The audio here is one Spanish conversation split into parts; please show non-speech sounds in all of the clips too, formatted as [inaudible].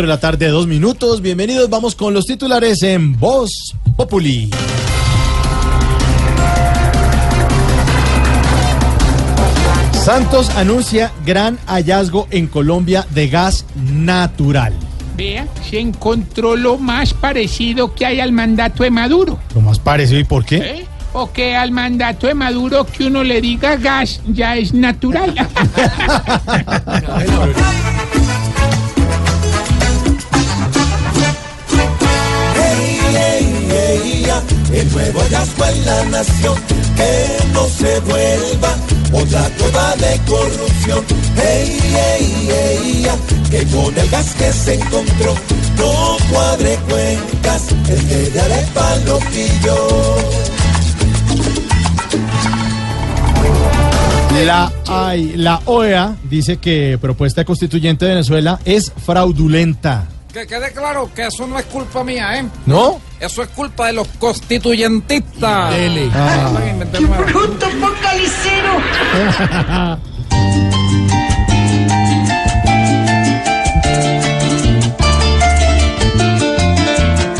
de la tarde, dos minutos. Bienvenidos, vamos con los titulares en Voz Populi. Santos anuncia gran hallazgo en Colombia de gas natural. Vea, se encontró lo más parecido que hay al mandato de Maduro. Lo más parecido, ¿y por qué? ¿eh? O que al mandato de Maduro que uno le diga gas ya es natural. [laughs] el nuevo hallazgo en la nación, que no se vuelva otra prueba de corrupción. Hey, hey, hey, que con el gas que se encontró, no cuadre cuencas, el que de arepa lo pilló. La, la OEA dice que propuesta constituyente de Venezuela es fraudulenta. Que quede claro que eso no es culpa mía, ¿eh? ¿No? Eso es culpa de los constituyentistas. Dele. Ah, nuevas. ¡Bruto focalicero!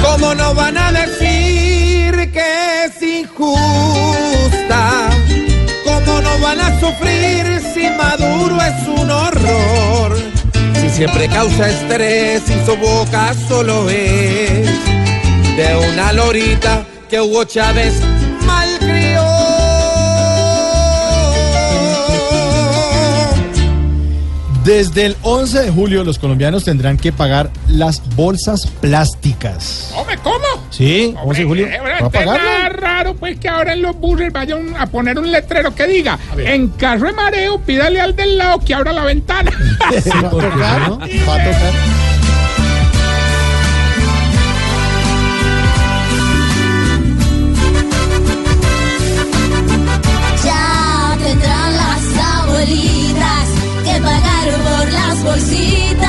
¿Cómo no van a decir que es injusta? ¿Cómo no van a sufrir si Maduro siempre causa estrés y su boca solo es de una lorita que Hugo Chávez malcrió. Desde el 11 de julio los colombianos tendrán que pagar las bolsas plásticas. ¿Sí? 11 de julio. Eh, ¿Va a es pagarlo? nada raro pues que ahora en los buses vayan a poner un letrero que diga en caso de mareo pídale al del lado que abra la ventana. [laughs] Sí, ¿Va a tocar? ¿no? ¿Va a tocar? Ya tendrán las abuelitas que pagar por las bolsitas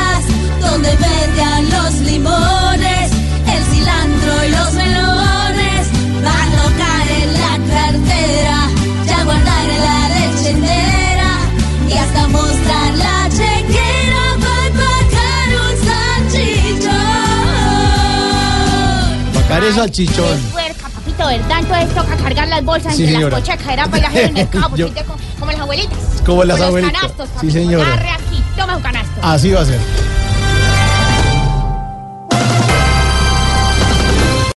Es salchichón. Puerca, papito, ¿verdad? Entonces toca cargar las bolsas Sí, entre las cochecas, era para el [laughs] mercado, Yo- como las abuelitas. Como las abuelitas. Los canastos, Sí, papito, aquí, toma un canasto. Así va a ser.